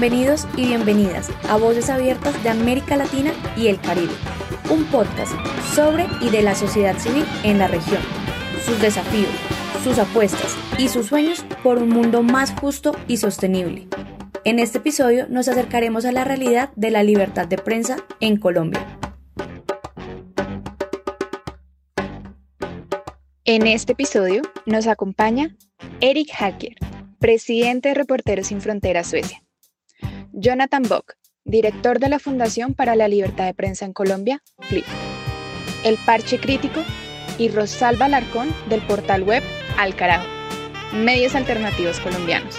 Bienvenidos y bienvenidas a Voces Abiertas de América Latina y el Caribe, un podcast sobre y de la sociedad civil en la región, sus desafíos, sus apuestas y sus sueños por un mundo más justo y sostenible. En este episodio nos acercaremos a la realidad de la libertad de prensa en Colombia. En este episodio nos acompaña Eric Hacker, presidente de Reporteros Sin Fronteras Suecia. Jonathan Bock, director de la Fundación para la Libertad de Prensa en Colombia, FLIP. El Parche Crítico y Rosalba Larcón del portal web Al Carajo, medios alternativos colombianos.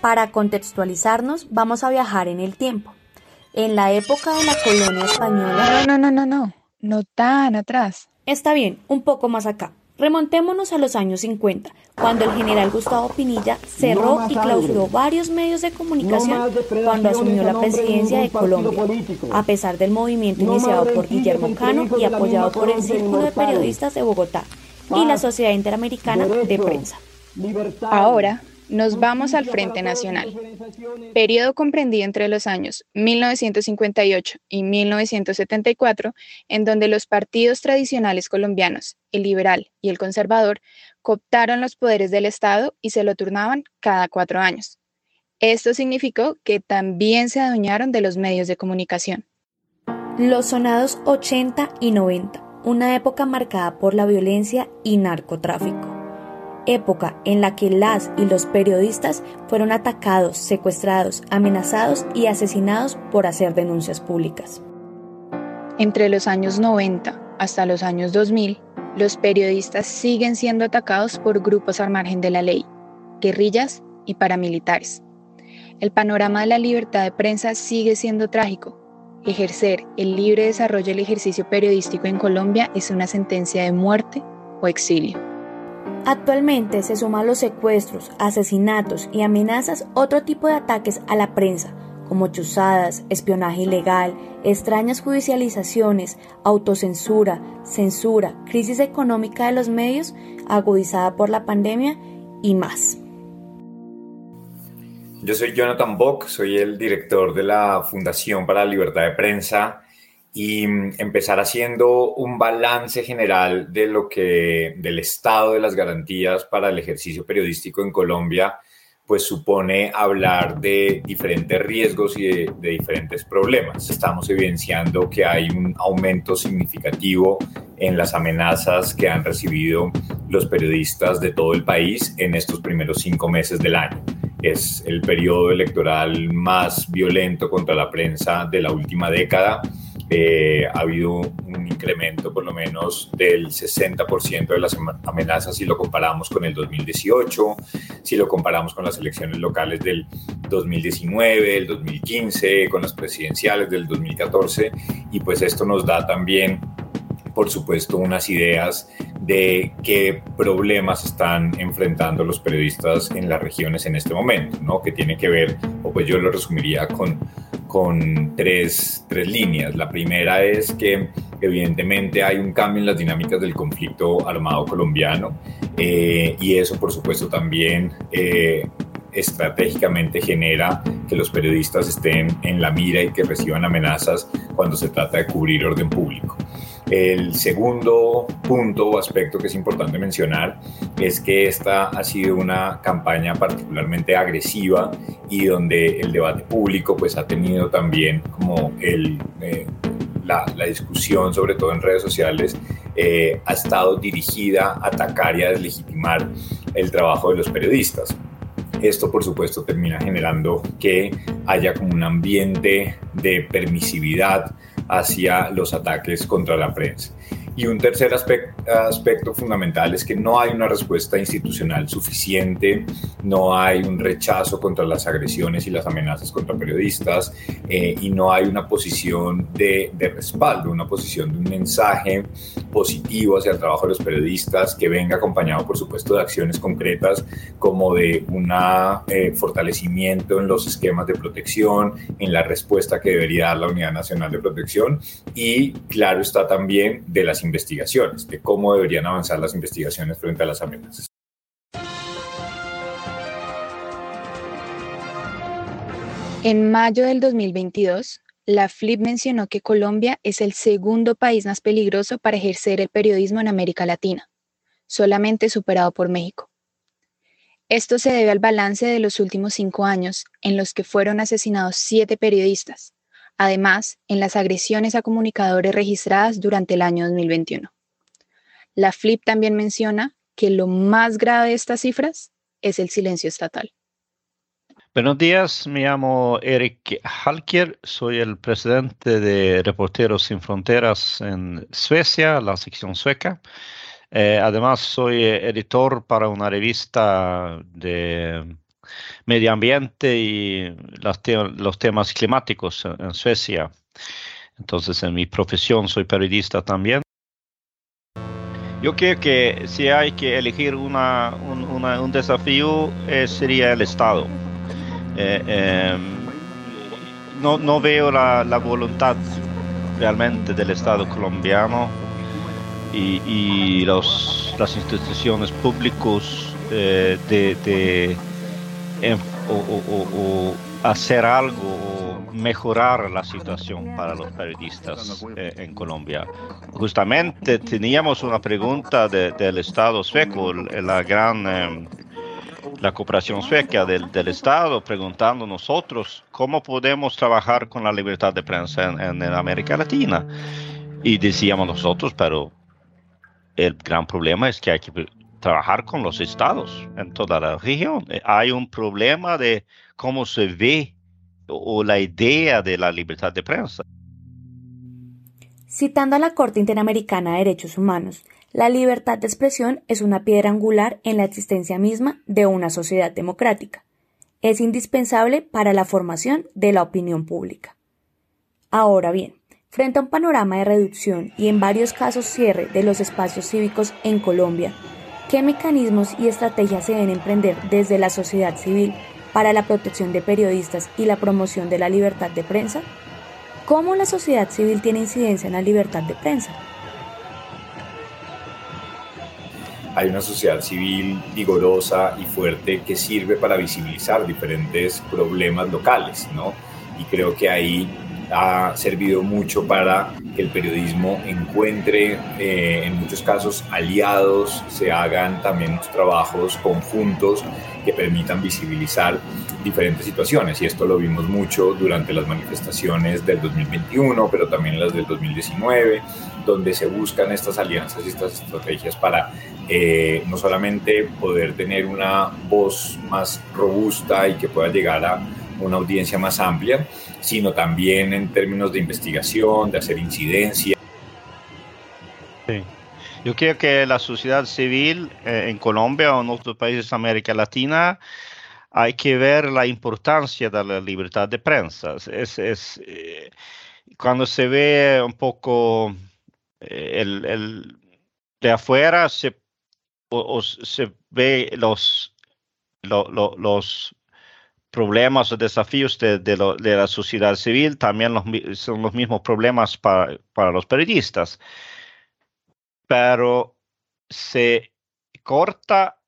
Para contextualizarnos, vamos a viajar en el tiempo. En la época de la colonia española... No, no, no, no, no, no tan atrás. Está bien, un poco más acá. Remontémonos a los años 50, cuando el general Gustavo Pinilla cerró y clausuró varios medios de comunicación cuando asumió la presidencia de Colombia, a pesar del movimiento iniciado por Guillermo Cano y apoyado por el Círculo de Periodistas de Bogotá y la Sociedad Interamericana de Prensa. Ahora, nos vamos al Frente Nacional, periodo comprendido entre los años 1958 y 1974, en donde los partidos tradicionales colombianos, el liberal y el conservador, cooptaron los poderes del Estado y se lo turnaban cada cuatro años. Esto significó que también se adueñaron de los medios de comunicación. Los sonados 80 y 90, una época marcada por la violencia y narcotráfico época en la que las y los periodistas fueron atacados, secuestrados, amenazados y asesinados por hacer denuncias públicas. Entre los años 90 hasta los años 2000, los periodistas siguen siendo atacados por grupos al margen de la ley, guerrillas y paramilitares. El panorama de la libertad de prensa sigue siendo trágico. Ejercer el libre desarrollo del ejercicio periodístico en Colombia es una sentencia de muerte o exilio. Actualmente se suman los secuestros, asesinatos y amenazas otro tipo de ataques a la prensa, como chuzadas, espionaje ilegal, extrañas judicializaciones, autocensura, censura, crisis económica de los medios agudizada por la pandemia y más. Yo soy Jonathan Bock, soy el director de la Fundación para la Libertad de Prensa y mm, empezar haciendo un balance general de lo que del estado de las garantías para el ejercicio periodístico en Colombia pues supone hablar de diferentes riesgos y de, de, diferentes problemas. Estamos evidenciando que hay un aumento significativo en las amenazas que han recibido los periodistas de todo el país en estos primeros cinco meses del año. Es el periodo electoral más violento contra la prensa de la última década eh, ha habido un incremento por lo menos del 60% de las amenazas si lo comparamos con el 2018, si lo comparamos con las elecciones locales del 2019, el 2015, con las presidenciales del 2014 y pues esto nos da también por supuesto, unas ideas de qué problemas están enfrentando los periodistas en las regiones en este momento, ¿no? Que tiene que ver, o pues yo lo resumiría con con tres, tres, líneas. La primera es que evidentemente hay un cambio en las dinámicas del conflicto armado colombiano eh, y eso por supuesto también eh, estratégicamente genera que los periodistas estén en la mira y que reciban amenazas cuando se trata de cubrir orden público. El segundo punto o aspecto que es importante mencionar es que esta ha sido una campaña particularmente agresiva y donde el debate público pues ha tenido también como el, eh, la, discusión, sobre todo en redes sociales, eh, ha estado dirigida a atacar y a deslegitimar el trabajo de los periodistas. Esto, por supuesto, termina generando que haya como un ambiente de permisividad hacia los ataques contra la prensa. Y un tercer aspecto, fundamental es que no hay una respuesta institucional suficiente, no hay un rechazo contra las agresiones y las amenazas contra periodistas eh, y no hay una posición de, de, respaldo, una posición de un mensaje positivo hacia el trabajo de los periodistas, que venga acompañado, por supuesto, de acciones concretas como de un eh, fortalecimiento en los esquemas de protección, en la respuesta que debería dar la Unidad Nacional de Protección y, claro, está también de las investigaciones, de cómo deberían avanzar las investigaciones frente a las amenazas. En mayo del 2022, la FLIP mencionó que Colombia es el segundo país más peligroso para ejercer el periodismo en América Latina, solamente superado por México. Esto se debe al balance de los últimos cinco años, en los que fueron asesinados siete periodistas, además en las agresiones a comunicadores registradas durante el año 2021. La FLIP también menciona que lo más grave de estas cifras es el silencio estatal. Buenos días, me llamo Eric Halkier, soy el presidente de Reporteros Sin Fronteras en Suecia, la sección sueca. Eh, además, soy editor para una revista de medio ambiente y los temas climáticos en Suecia. Entonces, en mi profesión soy periodista también. Yo creo que si hay que elegir un, desafío, eh, sería el Estado eh, em, no, veo la, voluntad realmente del Estado colombiano y, las instituciones públicas eh, de, de hacer algo o mejorar la situación para los periodistas eh, en Colombia. Justamente teníamos una pregunta del Estado sueco, la gran em, la cooperación sueca del, del, Estado preguntando nosotros cómo podemos trabajar con la libertad de prensa en, en, América Latina. Y decíamos nosotros, pero el gran problema es que hay que trabajar con los estados en toda la región. Hay un problema de cómo se ve o la idea de la libertad de prensa. Citando a la Corte Interamericana de Derechos Humanos, la libertad de expresión es una piedra angular en la existencia misma de una sociedad democrática. Es indispensable para la formación de la opinión pública. Ahora bien, frente a un panorama de reducción y en varios casos cierre de los espacios cívicos en Colombia, ¿qué mecanismos y estrategias se deben emprender desde la sociedad civil para la protección de periodistas y la promoción de la libertad de prensa? ¿Cómo la sociedad civil tiene incidencia en la libertad de prensa? Hay una sociedad civil vigorosa y fuerte que sirve para visibilizar diferentes problemas locales, ¿no? Y creo que ahí ha servido mucho para que el periodismo encuentre eh, en muchos casos aliados, se hagan también trabajos conjuntos que permitan visibilizar diferentes situaciones. Y esto lo vimos mucho durante las manifestaciones del 2021, pero también las del 2019, donde se buscan estas alianzas y estas estrategias para eh, no solamente poder tener una voz más robusta y que pueda llegar a una audiencia más amplia, sino también en términos de investigación, de hacer incidencia. Sí. Yo creo que la sociedad civil eh, en Colombia o en otros países de América Latina hay que ver la importancia de la libertad de prensa. Es, es eh, cuando se ve un poco el, el, de afuera, se o, se ve los, los problemas o desafíos de, de, la sociedad civil, también los, son los mismos problemas para, para los periodistas. Pero se corta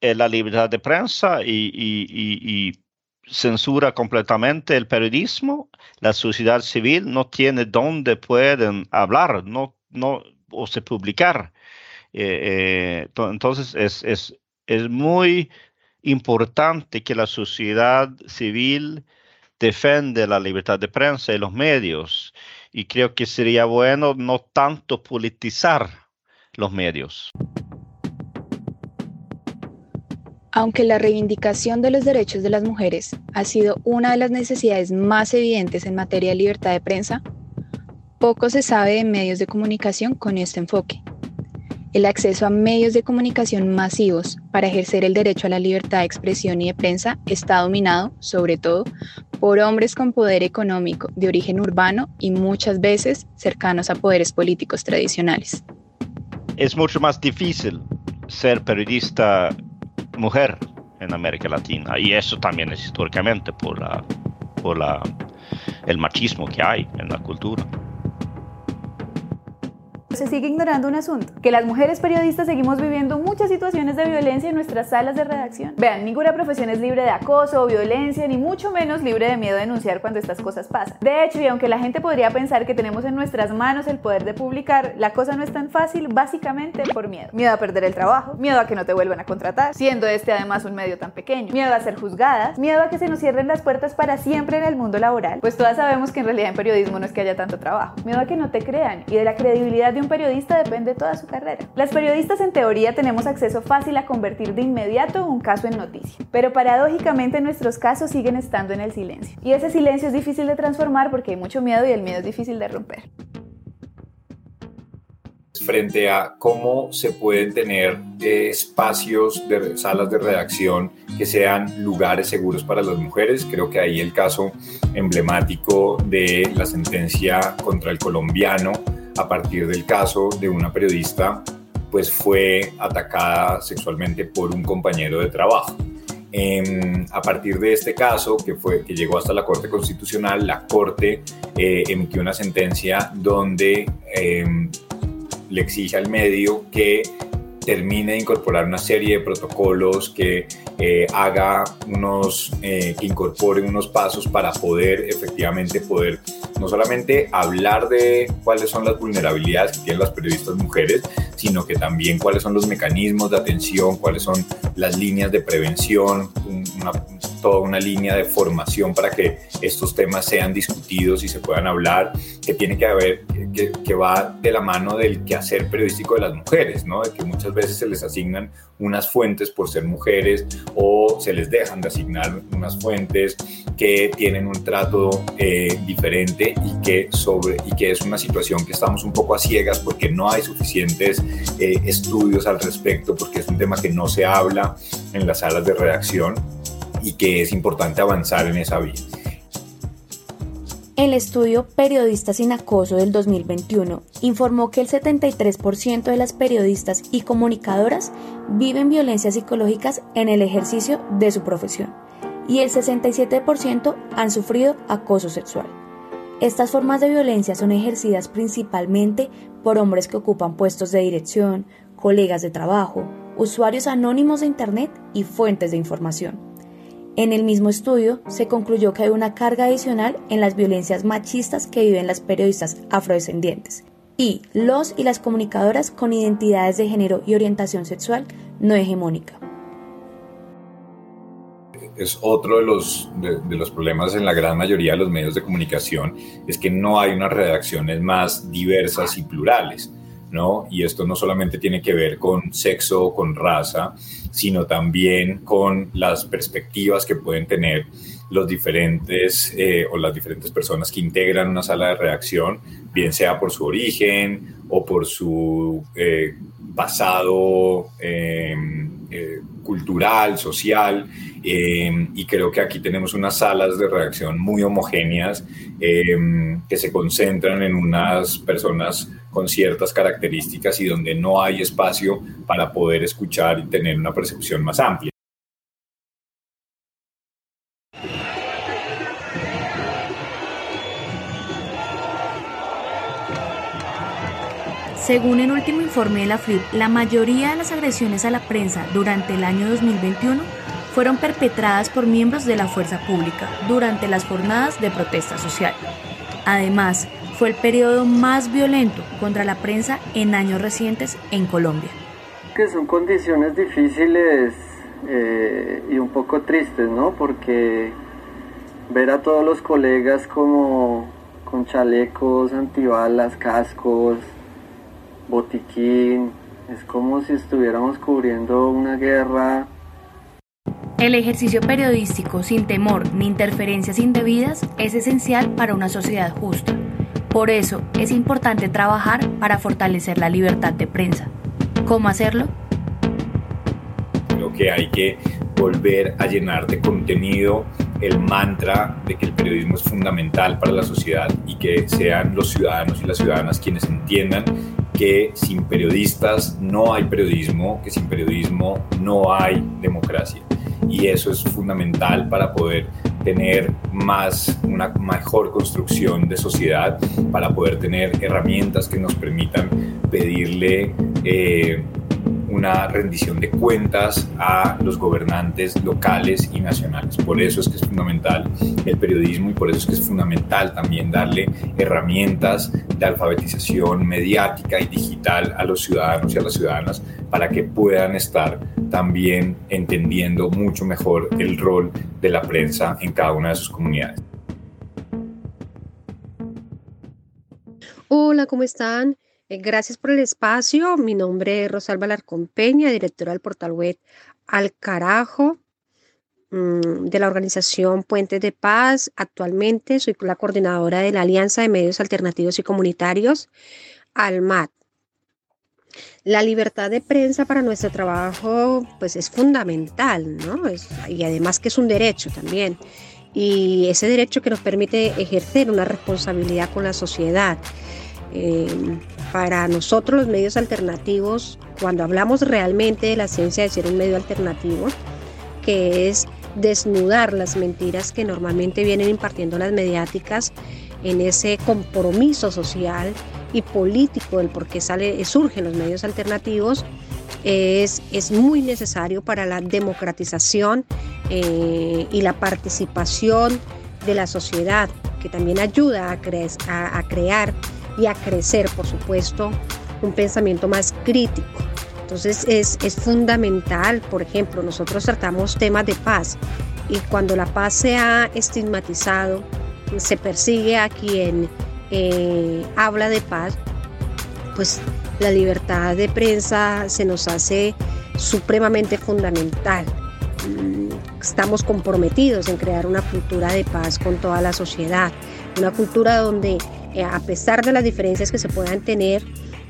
eh, la libertad de prensa y, y, y, censura completamente el periodismo, la sociedad civil no tiene dónde pueden hablar no, no, o se publicar. Eh, eh, entonces es, es, es muy importante que la sociedad civil defiende la libertad de prensa y los medios. Y creo que sería bueno no tanto politizar los medios. Aunque la reivindicación de los derechos de las mujeres ha sido una de las necesidades más evidentes en materia de libertad de prensa, poco se sabe de medios de comunicación con este enfoque. El acceso a medios de comunicación masivos para ejercer el derecho a la libertad de expresión y de prensa está dominado, sobre todo, por hombres con poder económico de origen urbano y muchas veces cercanos a poderes políticos tradicionales. Es mucho más difícil ser periodista mujer en América Latina y eso también es históricamente por, la, por la, el machismo que hay en la cultura se sigue ignorando un asunto, que las mujeres periodistas seguimos viviendo muchas situaciones de violencia en nuestras salas de redacción. Vean, ninguna profesión es libre de acoso o violencia, ni mucho menos libre de miedo a denunciar cuando estas cosas pasan. De hecho, y aunque la gente podría pensar que tenemos en nuestras manos el poder de publicar, la cosa no es tan fácil básicamente por miedo. Miedo a perder el trabajo, miedo a que no te vuelvan a contratar, siendo este además un medio tan pequeño, miedo a ser juzgadas, miedo a que se nos cierren las puertas para siempre en el mundo laboral, pues todas sabemos que en realidad en periodismo no es que haya tanto trabajo, miedo a que no te crean y de la credibilidad de un periodista depende toda su carrera. Las periodistas en teoría tenemos acceso fácil a convertir de inmediato un caso en noticia, pero paradójicamente nuestros casos siguen estando en el silencio. Y ese silencio es difícil de transformar porque hay mucho miedo y el miedo es difícil de romper frente a cómo se pueden tener eh, espacios de salas de redacción que sean lugares seguros para las mujeres. Creo que ahí el caso emblemático de la sentencia contra el colombiano a partir del caso de una periodista pues fue atacada sexualmente por un compañero de trabajo. Em, a partir de este caso, que, fue, que llegó hasta la Corte Constitucional, la Corte eh, emitió una sentencia donde em, le exige al medio que termine de incorporar una serie de protocolos, que eh, haga unos, eh, que incorpore unos pasos para poder efectivamente poder no solamente hablar de cuáles son las vulnerabilidades que tienen las periodistas mujeres, sino que también cuáles son los mecanismos de atención, cuáles son las líneas de prevención, una, toda una línea de formación para que estos temas sean discutidos y se puedan hablar, que tiene que haber, que, va de la mano del quehacer periodístico de las mujeres, ¿no? De que muchas veces se les asignan unas fuentes por ser mujeres o se les dejan de asignar unas fuentes que tienen un trato eh, diferente y que, sobre, y que es una situación que estamos un poco a ciegas porque no hay suficientes eh, estudios al respecto, porque es un tema que no se habla en las salas de redacción y que es importante avanzar en esa vía. El estudio Periodistas sin Acoso del 2021 informó que el 73% de las periodistas y comunicadoras viven violencias psicológicas en el ejercicio de su profesión y el 67% han sufrido acoso sexual. Estas formas de violencia son ejercidas principalmente por hombres que ocupan puestos de dirección, colegas de trabajo, usuarios anónimos de Internet y fuentes de información. En el mismo estudio se concluyó que hay una carga adicional en las violencias machistas que viven las periodistas afrodescendientes y los y las comunicadoras con identidades de género y orientación sexual no hegemónica. Es otro de los, de, los problemas en la gran mayoría de los medios de comunicación, es que no hay unas redacciones más diversas y plurales. ¿No? Y esto no solamente tiene que ver con sexo o con raza, sino también con las perspectivas que pueden tener los diferentes eh, o las diferentes personas que integran una sala de redacción, bien sea por su origen o por su eh, pasado em, eh, cultural, social, em, y creo que aquí tenemos unas salas de redacción muy homogéneas em, que se concentran en unas personas con ciertas características y donde no hay espacio para poder escuchar y tener una percepción más amplia. Según el último informe de la FLIP, la mayoría de las agresiones a la prensa durante el año 2021 fueron perpetradas por miembros de la fuerza pública durante las jornadas de protesta social. Además, fue el periodo más violento contra la prensa en años recientes en Colombia. Que son condiciones difíciles eh, y un poco tristes, ¿no? Porque ver a todos los colegas como con chalecos, antibalas, cascos, botiquín, es como si estuviéramos cubriendo una guerra. El ejercicio periodístico sin temor ni interferencias indebidas es esencial para una sociedad justa. Por eso es importante trabajar para fortalecer la libertad de prensa. ¿Cómo hacerlo? Creo que hay que volver a llenar de contenido el mantra de que el periodismo es fundamental para la sociedad y que sean los ciudadanos y las ciudadanas quienes entiendan que sin periodistas no hay periodismo, que sin periodismo no hay democracia. Y eso es fundamental para poder tener más, una mejor construcción de sociedad, para poder tener herramientas que nos permitan pedirle eh, una rendición de cuentas a los gobernantes locales y nacionales. Por eso es que es fundamental el periodismo y por eso es que es fundamental también darle herramientas de alfabetización mediática y digital a los ciudadanos y a las ciudadanas para que puedan estar también entendiendo mucho mejor el rol de la prensa en cada una de sus comunidades. Hola, ¿cómo están? Eh, gracias por el espacio. Mi nombre es Rosalba Larcón Peña, directora del portal web Al Carajo mm, de la organización Puentes de Paz. Actualmente soy la coordinadora de la Alianza de Medios Alternativos y Comunitarios, ALMAT. La libertad de prensa para nuestro trabajo pues es fundamental, ¿no? y además que es un derecho también. Y ese derecho que nos permite ejercer una responsabilidad con la sociedad. Para nosotros los medios alternativos, cuando hablamos realmente de la ciencia de ser un medio alternativo, que es desnudar las mentiras que normalmente vienen impartiendo las mediáticas en ese compromiso social y político del por qué sale, surgen los medios alternativos, es, es muy necesario para la democratización eh, y la participación de la sociedad, que también ayuda a, a crear y a crecer, por supuesto, un pensamiento más crítico. Entonces es, es fundamental, por ejemplo, nosotros tratamos temas de paz y cuando la paz se ha estigmatizado, se persigue a quien eh, habla de paz, pues la libertad de prensa se nos hace supremamente fundamental. Mm, estamos comprometidos en crear una cultura de paz con toda la sociedad, una cultura donde a pesar de las diferencias que se puedan tener,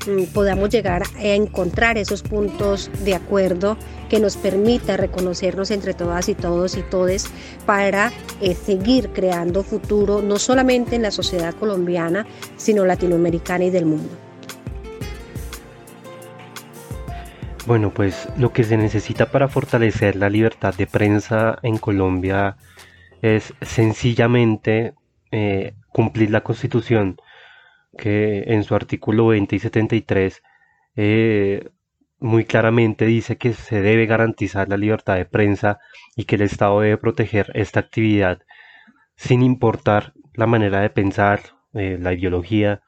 mm, podamos llegar a encontrar esos puntos de acuerdo que nos permita reconocernos entre todas y todos y todes para eh, seguir creando futuro no solamente en la sociedad colombiana, sino latinoamericana y del mundo. Bueno, pues lo que se necesita para fortalecer la libertad de prensa en Colombia es sencillamente eh, cumplir la Constitución, que en su artículo 20 y 73 eh, muy claramente dice que se debe garantizar la libertad de prensa y que el Estado debe proteger esta actividad sin importar la manera de pensar, eh, la ideología.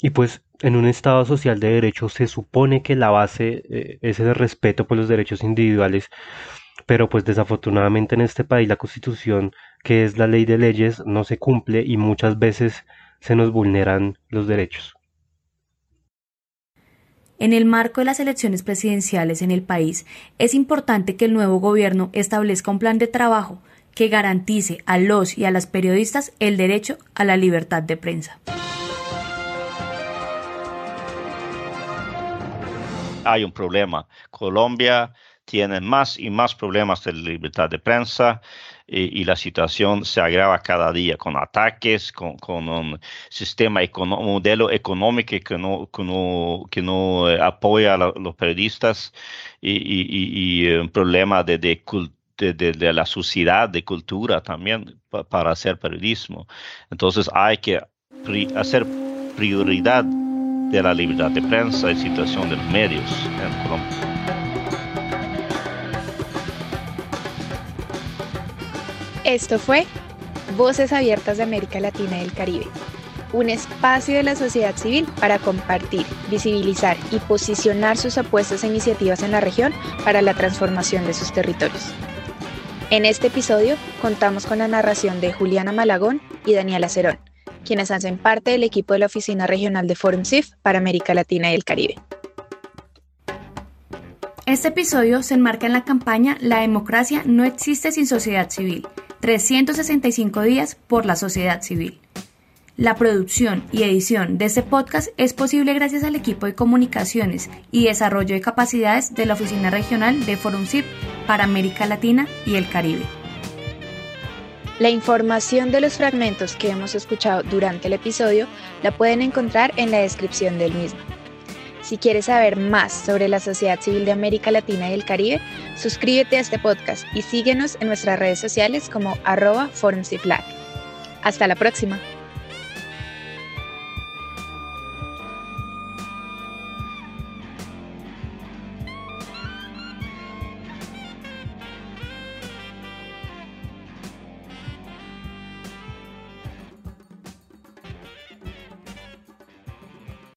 Y pues en un Estado social de derecho se supone que la base es el respeto por los derechos individuales, pero pues desafortunadamente en este país la Constitución que es la ley de leyes, no se cumple y muchas veces se nos vulneran los derechos. En el marco de las elecciones presidenciales en el país, es importante que el nuevo gobierno establezca un plan de trabajo que garantice a los y a las periodistas el derecho a la libertad de prensa. Hay un problema. Colombia tiene más y más problemas de libertad de prensa y, la situación se agrava cada día con ataques, con, un sistema, un modelo económico que no, que no, eh, apoya a los periodistas y, un problema de, de, la sociedad, de cultura también para hacer periodismo. Entonces hay que hacer prioridad de la libertad de prensa y situación de los medios en Colombia. Esto fue Voces Abiertas de América Latina y el Caribe, un espacio de la sociedad civil para compartir, visibilizar y posicionar sus apuestas e iniciativas en la región para la transformación de sus territorios. En este episodio contamos con la narración de Juliana Malagón y Daniela Cerón, quienes hacen parte del equipo de la Oficina Regional de Forum CIF para América Latina y el Caribe. Este episodio se enmarca en la campaña La democracia no existe sin sociedad civil, 365 días por la sociedad civil. La producción y edición de este podcast es posible gracias al equipo de comunicaciones y desarrollo de capacidades de la Oficina Regional de Forum CIP para América Latina y el Caribe. La información de los fragmentos que hemos escuchado durante el episodio la pueden encontrar en la descripción del mismo. Si quieres saber más sobre la sociedad civil de América Latina y el Caribe, suscríbete a este podcast y síguenos en nuestras redes sociales como arroba Hasta la próxima.